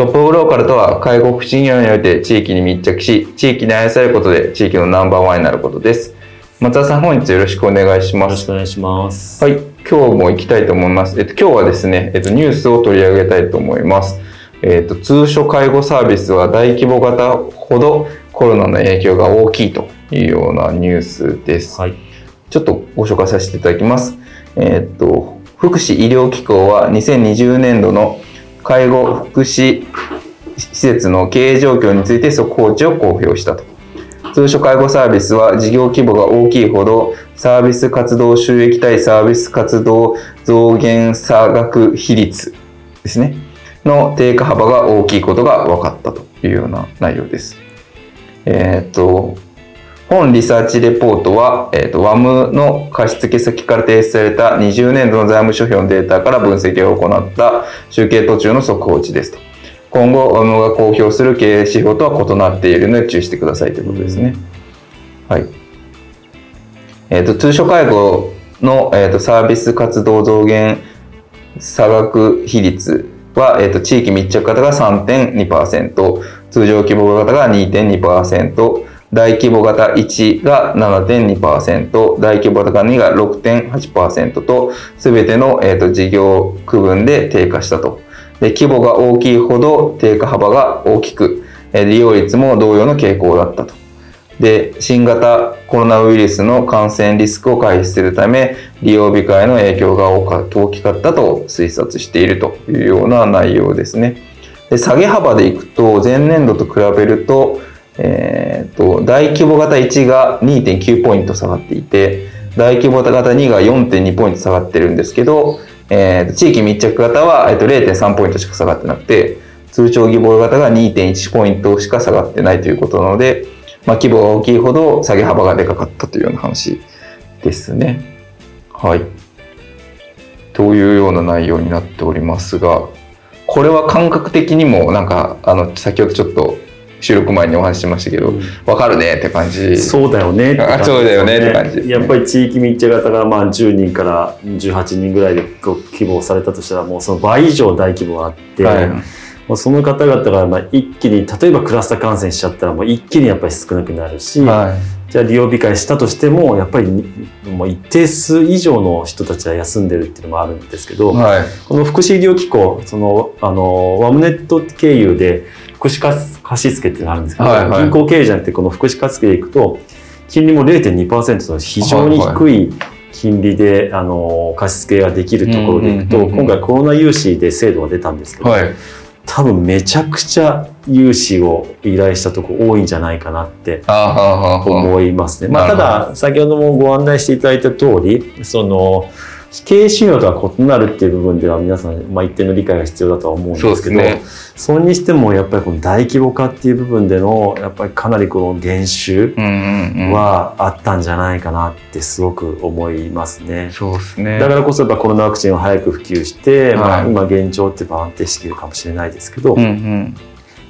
トップローカルとは介護福祉業において地域に密着し地域に愛されることで地域のナンバーワンになることです。松田さん本日よろしくお願いします。よろしくお願いします。はい。今日も行きたいと思います。えっと今日はですねえっとニュースを取り上げたいと思います。えっと通所介護サービスは大規模型ほどコロナの影響が大きいというようなニュースです、はい。ちょっとご紹介させていただきます。えーっと、福祉医療機構は2020年度の介護福祉施設の経営状況について速報値を公表したと。通所介護サービスは事業規模が大きいほどサービス活動収益対サービス活動増減差額比率ですね。の低下幅が大きいことが分かったというような内容です。えーっと、本リサーチレポートは、えー、と WAM の貸付先から提出された20年度の財務諸表のデータから分析を行った集計途中の速報値ですと。今後、WAM が公表する経営指標とは異なっているので注意してくださいということですね。はい。えっ、と、通所介護の、えー、とサービス活動増減差額比率は、えー、と地域密着型が3.2%、通常規模型が2.2%、大規模型1が7.2%、大規模型2が6.8%と、すべての、えー、と事業区分で低下したと。で規模が大きいほど低下幅が大きく、利用率も同様の傾向だったと。で、新型コロナウイルスの感染リスクを回避するため、利用控えの影響が大か大きかったと推察しているというような内容ですね。で下げ幅でいくと、前年度と比べると、えー、と大規模型1が2.9ポイント下がっていて大規模型2が4.2ポイント下がってるんですけど、えーと地域密着型は、えー、と0.3ポイントしか下がってなくて通常規模型が2.1ポイントしか下がってないということなので、まあ、規模が大きいほど下げ幅がでかかったというような話ですね。はい。というような内容になっておりますがこれは感覚的にもなんかあの先ほどちょっと収録前にお話ししましたけど、わかるねって感じ。そうだよねって感じですよそうだよねって感じねやっぱり地域密着型がまあ10人から18人ぐらいでこう希望されたとしたらもうその倍以上大規模があって、はいもうその方々がまあ一気に例えばクラスター感染しちゃったらもう一気にやっぱり少なくなるし、はじゃあ利用控えしたとしてもやっぱりにもう一定数以上の人たちは休んでるっていうのもあるんですけど、い。はい。この福祉医療機構、その、あの、ワムネット経由で、福祉貸付ってあるんですけど、はいはい。銀行経由じゃなくて、この福祉貸付でいくと、金利も0.2%の非常に低い金利で、あの、貸付ができるところでいくと、うんうんうんうん。今回コロナ融資で制度が出たんですけど、はい。多分めちゃくちゃ融資を依頼したとこ多いんじゃないかなって思いますね。まあ、たなるほど。だ、先ほどもご案内していただいた通り、その、経営資料とは異なるっていう部分では皆さん、まあ、一定の理解が必要だとは思うんですけど、それにしてもやっぱりこの大規模化っていう部分での、やっぱりかなりこの減収。はあったんじゃないかなってすごく思いますね。そうですね。だからこそやっぱコロナワクチンを早く普及して、まあ、はい今現状って安定しているかもしれないですけど、うんうん。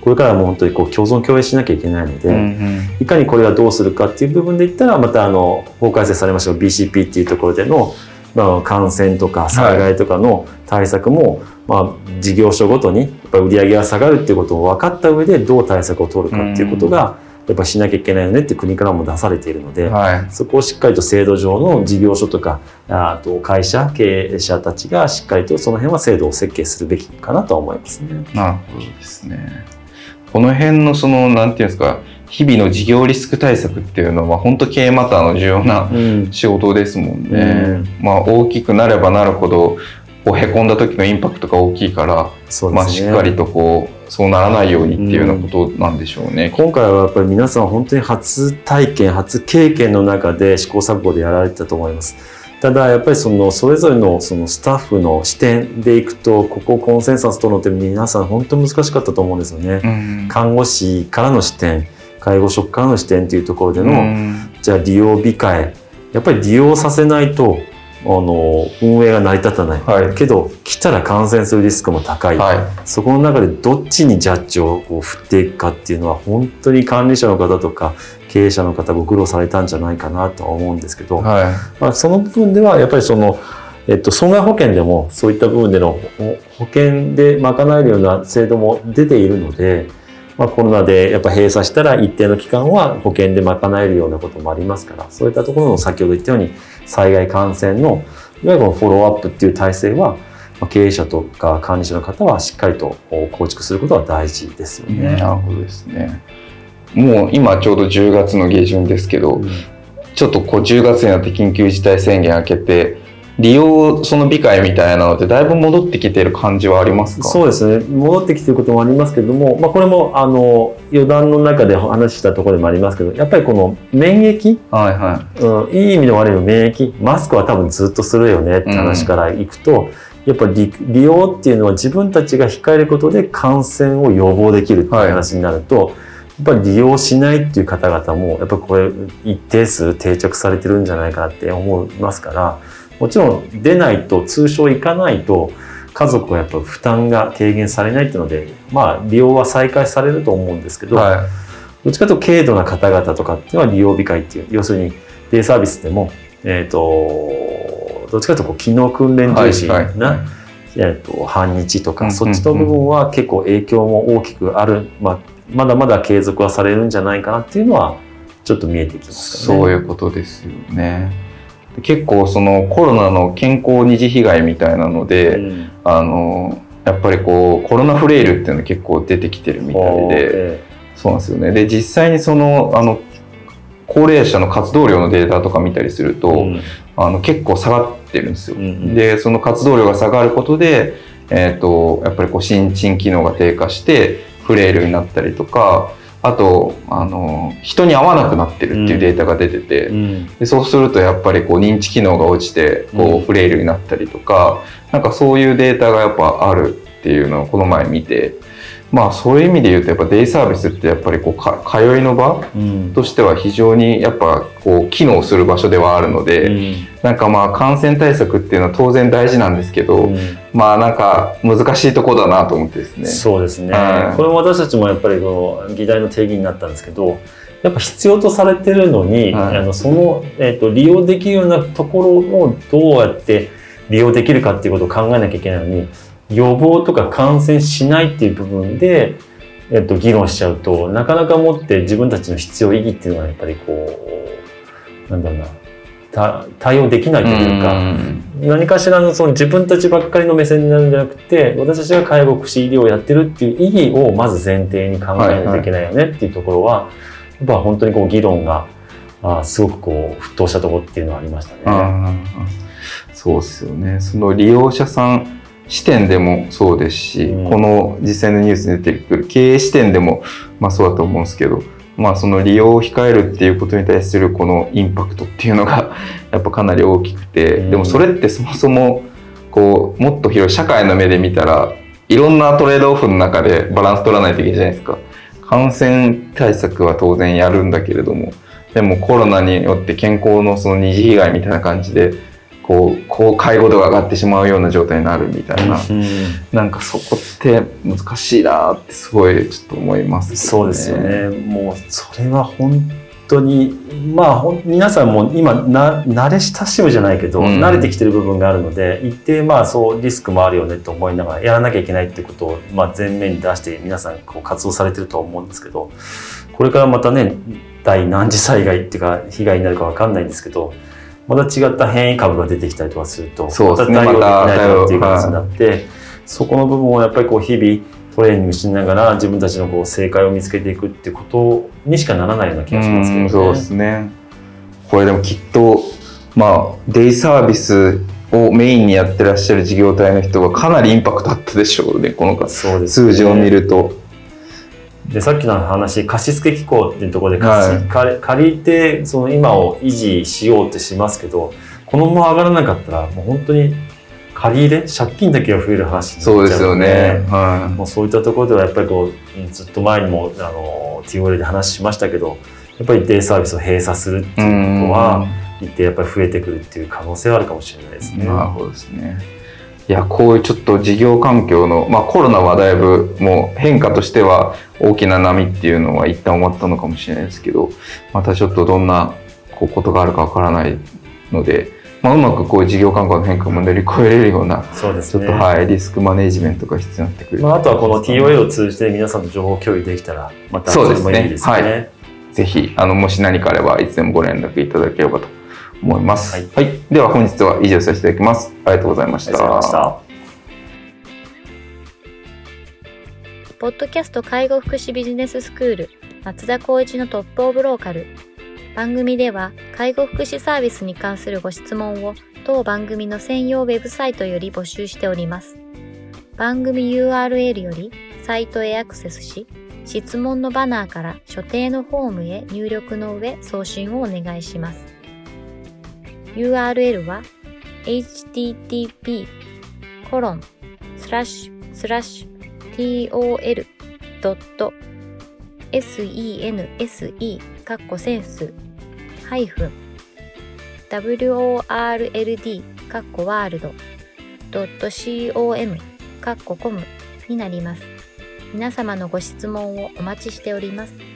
これからも本当にこう共存共栄しなきゃいけないので、うんうん。いかにこれがどうするかっていう部分で言ったら、またあの、法改正されました BCP っていうところでの、まあ、感染とか災害とかの対策も、まあ、事業所ごとにやっぱり売り上げが下がるっていうことを分かった上でどう対策を取るかっていうことが、やっぱしなきゃいけないよねって国からも出されているので、はい。そこをしっかりと制度上の事業所とか、あと会社、経営者たちがしっかりとその辺は制度を設計するべきかなとは思いますね。なるほどですね。この辺のその、なんていうんですか、日々の事業リスク対策っていうのは本当経営マターの重要なうん。仕事ですもんね。うん。まあ大きくなればなるほどこうへこんだ時のインパクトが大きいから、まあ。しっかりとこうそうならないようにっていうようなことなんでしょうね。今回はやっぱり皆さん本当に初体験初経験の中で試行錯誤でやられてたと思います。ただやっぱりそのそれぞれのそのスタッフの視点でいくとここをコンセンサス取るのって皆さん本当に難しかったと思うんですよね、うん。看護師からの視点介護職からの視点というところでの、うん。じゃあ利用控えやっぱり利用させないとあの運営が成り立たない、はい。けど来たら感染するリスクも高い、はそこの中でどっちにジャッジをこう振っていくかっていうのは本当に管理者の方とか経営者の方ご苦労されたんじゃないかなとは思うんですけど、い。はまあ、その部分ではやっぱりその、えっと、損害保険でもそういった部分でのほ保険で賄えるような制度も出ているので、まあ、コロナでやっぱ閉鎖したら一定の期間は保険で賄えるようなこともありますからそういったところの先ほど言ったように災害感染のいわゆるこのフォローアップっていう体制はまあ経営者とか管理者の方はしっかりと構築することは大事ですよい。ね。なるほどですね。もう今ちょうど10月の下旬ですけど、うんちょっとこう10月になって緊急事態宣言明けて、利用その理解みたいなのでだいぶ戻ってきてる感じはありますか？そうですね。戻ってきていることもありますけども、まあ、これもあの余談の中で話したところでもありますけどやっぱりこの免疫、はいはい。うん、いい意味の悪いの免疫？マスクは多分ずっとするよねって話からいくと、やっぱり利利用っていうのは自分たちが控えることで感染を予防できるっていう話になると、やっぱり利用しないっていう方々もやっぱりこれ一定数定着されてるんじゃないかなって思いますからもちろん出ないと通称行かないと家族はやっぱ負担が軽減されないっていうのでまあ利用は再開されると思うんですけど、はどっちかというと軽度な方々とかっていうのは利用控えっていう要するにデイサービスでも、えー、とどっちかというとこう機能訓練い。はい重視な、はいえー、と半日とか、うんうんうんそっちの部分は結構影響も大きくある、まあ、まだまだ継続はされるんじゃないかなっていうのはちょっと見えてきますかね。そういうことですよね。で結構そのコロナの健康二次被害みたいなので、うんあのやっぱりこうコロナフレイルっていうの結構出てきてるみたいで、えそうなんですよね。で実際にそのあの高齢者の活動量のデータとか見たりすると、ーうんあの結構下がってるんですよ。うんうんでその活動量が下がることで、えー、とやっぱりこう心身機能が低下してフレイルになったりとかあとあの人に会わなくなってるっていうデータが出てて、うん。でそうするとやっぱりこう認知機能が落ちてこうん。うフレイルになったりとか、なんかそういうデータがやっぱあるっていうのをこの前見てまあそういう意味で言うとやっぱデイサービスってやっぱりこうか通いの場うん。としては非常にやっぱこう機能する場所ではあるので、うん。なんかまあ感染対策っていうのは当然大事なんですけど、うん。まあなんか難しいとこだなと思ってですね。そうですね、はい。これも私たちもやっぱりこの議題の定義になったんですけどやっぱ必要とされてるのに、はい。あのその、えー、と利用できるようなところをどうやって利用できるかっていうことを考えなきゃいけないのに予防とか感染しないっていう部分で、えー、と議論しちゃうとなかなかもって自分たちの必要意義っていうのはやっぱりこうなんだろうなた対応できないというか。うん何かしらのその自分たちばっかりの目線になるんじゃなくて私たちが介護福祉医療をやってるっていう意義をまず前提に考えないといけないよねっていうところは、やっぱ本当にこう議論があすごくこう沸騰したところっていうのはありましたね。そうですよね。その利用者さん視点でもそうですし、うんこの実際のニュースに出てくる経営視点でもまあそうだと思うんですけど、まあその利用を控えるっていうことに対するこのインパクトっていうのが やっぱかなり大きくて、うんでもそれってそもそもこうもっと広い社会の目で見たらいろんなトレードオフの中でバランス取らないといけないじゃないですか。感染対策は当然やるんだけれども、でもコロナによって健康のその二次被害みたいな感じで、こう、こう介護度が上がってしまうような状態になるみたいな、うんなんかそこって難しいなってすごいちょっと思いますけどそうですよね。もうそれは本当にまあ皆さんも今な慣れ親しむじゃないけど、うん。慣れてきてる部分があるので一定まあそうリスクもあるよねと思いながらやらなきゃいけないってことをまあ前面に出して皆さんこう活動されてるとは思うんですけどこれからまたね第何次災害っていうか被害になるかわかんないんですけどまた違った変異株が出てきたりとかするとそうですねまた対応できないっていう形になって、そこの部分をやっぱりこう日々トレーニングしながら自分たちのこう正解を見つけていくってことにしかならないような気がしますけどね。うんそうですね。これでもきっと、まあ、デイサービスをメインにやってらっしゃる事業体の人がかなりインパクトあったでしょうね、この数字を見ると。でさっきの話貸付機構っていうところではい借りてその今を維持しようってしますけどこのまま上がらなかったらもう本当に借り入れ？借金だけが増える話にそうですよなっちゃうのね。はもうそういったところではやっぱりこううんずっと前にもあの TOL で話しましたけどやっぱりデイサービスを閉鎖するってい。いうことは一定やっぱり増えてくるっていう可能性はあるかもしれないですね。なるほどですね。いや、こういうちょっと事業環境の、まあコロナはだいぶもう変化としては大きな波っていうのは一旦終わったのかもしれないですけど、またちょっとどんなこうことがあるかわからないので、まあうまくこういう事業環境の変化も乗り越えれるような、そうですねちょっとはい、リスクマネジメントが必要になってくる。まあ、あとはこの TOL を通じて皆さんと情報共有できたらまたそうですねそれもいいですね。はいぜひ、あの、もし何かあれば、いつでもご連絡いただければと思います。はいはい。では、本日は以上させていただきます。ありがとうございました。ポッドキャスト介護福祉ビジネススクール松田光一のトップオブローカル番組では介護福祉サービスに関するご質問を当番組の専用ウェブサイトより募集しております番組 URL よりサイトへアクセスし質問のバナーから所定のフォームへ入力の上送信をお願いします URL は http コロンスラッシュスラッシュ tol.sense かっこセンスハイフン world かっこワールド .com かっこコムになります。皆様のご質問をお待ちしております。